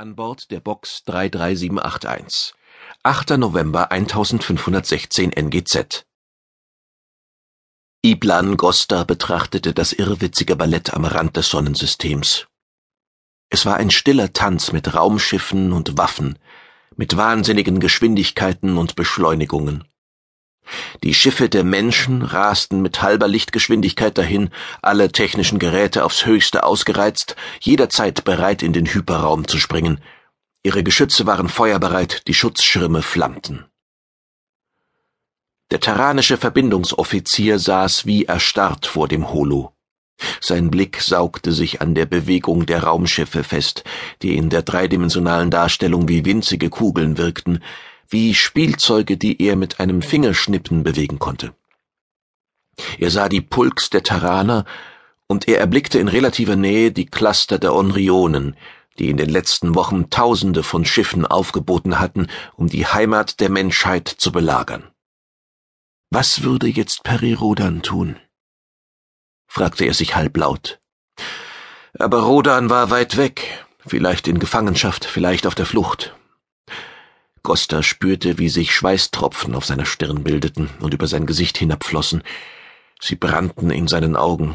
An Bord der Box 33781. 8. November 1516 NGZ. Iblan Gosta betrachtete das irrwitzige Ballett am Rand des Sonnensystems. Es war ein stiller Tanz mit Raumschiffen und Waffen, mit wahnsinnigen Geschwindigkeiten und Beschleunigungen. Die Schiffe der Menschen rasten mit halber Lichtgeschwindigkeit dahin, alle technischen Geräte aufs höchste ausgereizt, jederzeit bereit in den Hyperraum zu springen. Ihre Geschütze waren feuerbereit, die Schutzschirme flammten. Der terranische Verbindungsoffizier saß wie erstarrt vor dem Holo. Sein Blick saugte sich an der Bewegung der Raumschiffe fest, die in der dreidimensionalen Darstellung wie winzige Kugeln wirkten, wie Spielzeuge, die er mit einem Fingerschnippen bewegen konnte. Er sah die Pulks der Terraner, und er erblickte in relativer Nähe die Cluster der Onrionen, die in den letzten Wochen Tausende von Schiffen aufgeboten hatten, um die Heimat der Menschheit zu belagern. Was würde jetzt Peri Rodan tun? fragte er sich halblaut. Aber Rodan war weit weg, vielleicht in Gefangenschaft, vielleicht auf der Flucht. Costa spürte, wie sich Schweißtropfen auf seiner Stirn bildeten und über sein Gesicht hinabflossen. Sie brannten in seinen Augen.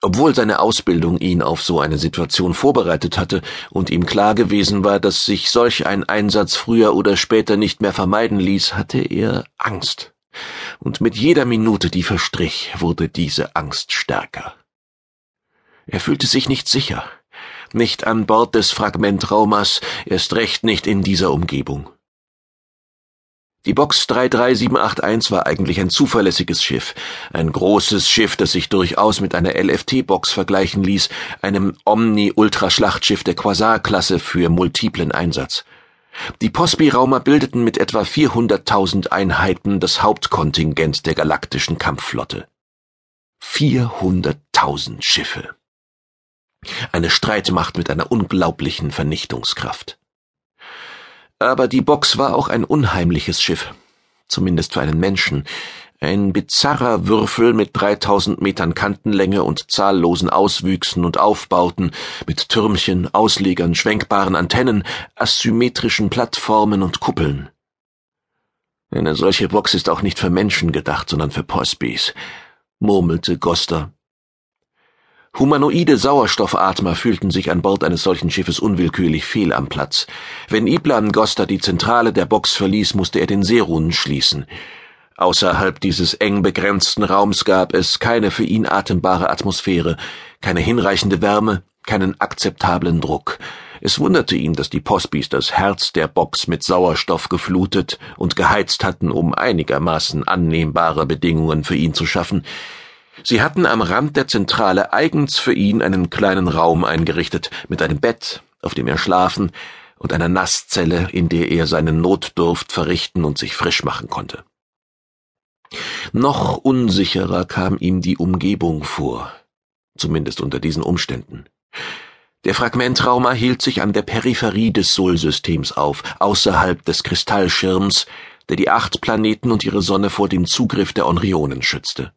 Obwohl seine Ausbildung ihn auf so eine Situation vorbereitet hatte und ihm klar gewesen war, dass sich solch ein Einsatz früher oder später nicht mehr vermeiden ließ, hatte er Angst. Und mit jeder Minute, die verstrich, wurde diese Angst stärker. Er fühlte sich nicht sicher nicht an Bord des Fragmentraumers, erst recht nicht in dieser Umgebung. Die Box 33781 war eigentlich ein zuverlässiges Schiff, ein großes Schiff, das sich durchaus mit einer LFT-Box vergleichen ließ, einem Omni-Ultraschlachtschiff der Quasar-Klasse für multiplen Einsatz. Die Pospi-Raumer bildeten mit etwa 400.000 Einheiten das Hauptkontingent der galaktischen Kampfflotte. 400.000 Schiffe. Eine Streitmacht mit einer unglaublichen Vernichtungskraft. Aber die Box war auch ein unheimliches Schiff, zumindest für einen Menschen, ein bizarrer Würfel mit 3000 Metern Kantenlänge und zahllosen Auswüchsen und Aufbauten, mit Türmchen, Auslegern, schwenkbaren Antennen, asymmetrischen Plattformen und Kuppeln. Eine solche Box ist auch nicht für Menschen gedacht, sondern für Posbys, murmelte Goster Humanoide Sauerstoffatmer fühlten sich an Bord eines solchen Schiffes unwillkürlich fehl am Platz. Wenn Iblan Gosta die Zentrale der Box verließ, musste er den Seerunen schließen. Außerhalb dieses eng begrenzten Raums gab es keine für ihn atembare Atmosphäre, keine hinreichende Wärme, keinen akzeptablen Druck. Es wunderte ihn, dass die Posbys das Herz der Box mit Sauerstoff geflutet und geheizt hatten, um einigermaßen annehmbare Bedingungen für ihn zu schaffen. Sie hatten am Rand der Zentrale eigens für ihn einen kleinen Raum eingerichtet, mit einem Bett, auf dem er schlafen, und einer Nasszelle, in der er seinen Notdurft verrichten und sich frisch machen konnte. Noch unsicherer kam ihm die Umgebung vor, zumindest unter diesen Umständen. Der Fragmentraumer hielt sich an der Peripherie des Sol-Systems auf, außerhalb des Kristallschirms, der die acht Planeten und ihre Sonne vor dem Zugriff der Onrionen schützte.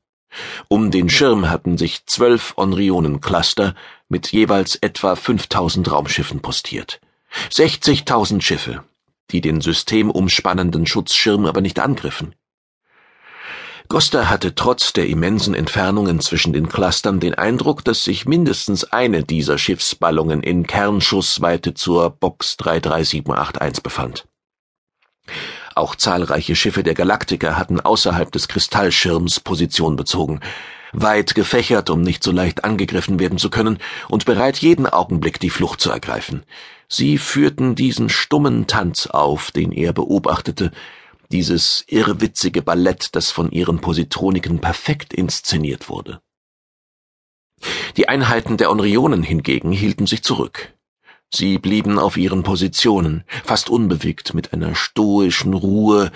Um den Schirm hatten sich zwölf Onrionen-Cluster mit jeweils etwa 5000 Raumschiffen postiert. 60.000 Schiffe, die den systemumspannenden Schutzschirm aber nicht angriffen. Goster hatte trotz der immensen Entfernungen zwischen den Clustern den Eindruck, dass sich mindestens eine dieser Schiffsballungen in Kernschussweite zur Box 33781 befand. Auch zahlreiche Schiffe der Galaktiker hatten außerhalb des Kristallschirms Position bezogen, weit gefächert, um nicht so leicht angegriffen werden zu können, und bereit jeden Augenblick die Flucht zu ergreifen. Sie führten diesen stummen Tanz auf, den er beobachtete, dieses irrwitzige Ballett, das von ihren Positroniken perfekt inszeniert wurde. Die Einheiten der Onrionen hingegen hielten sich zurück. Sie blieben auf ihren Positionen, fast unbewegt, mit einer stoischen Ruhe,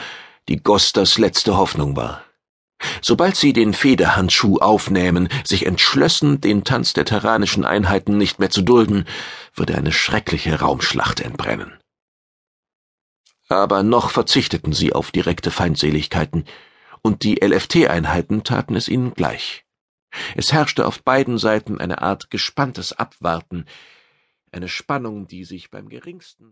die Gostas letzte Hoffnung war. Sobald sie den Federhandschuh aufnähmen, sich entschlössen, den Tanz der terranischen Einheiten nicht mehr zu dulden, würde eine schreckliche Raumschlacht entbrennen. Aber noch verzichteten sie auf direkte Feindseligkeiten, und die LFT-Einheiten taten es ihnen gleich. Es herrschte auf beiden Seiten eine Art gespanntes Abwarten, eine Spannung, die sich beim geringsten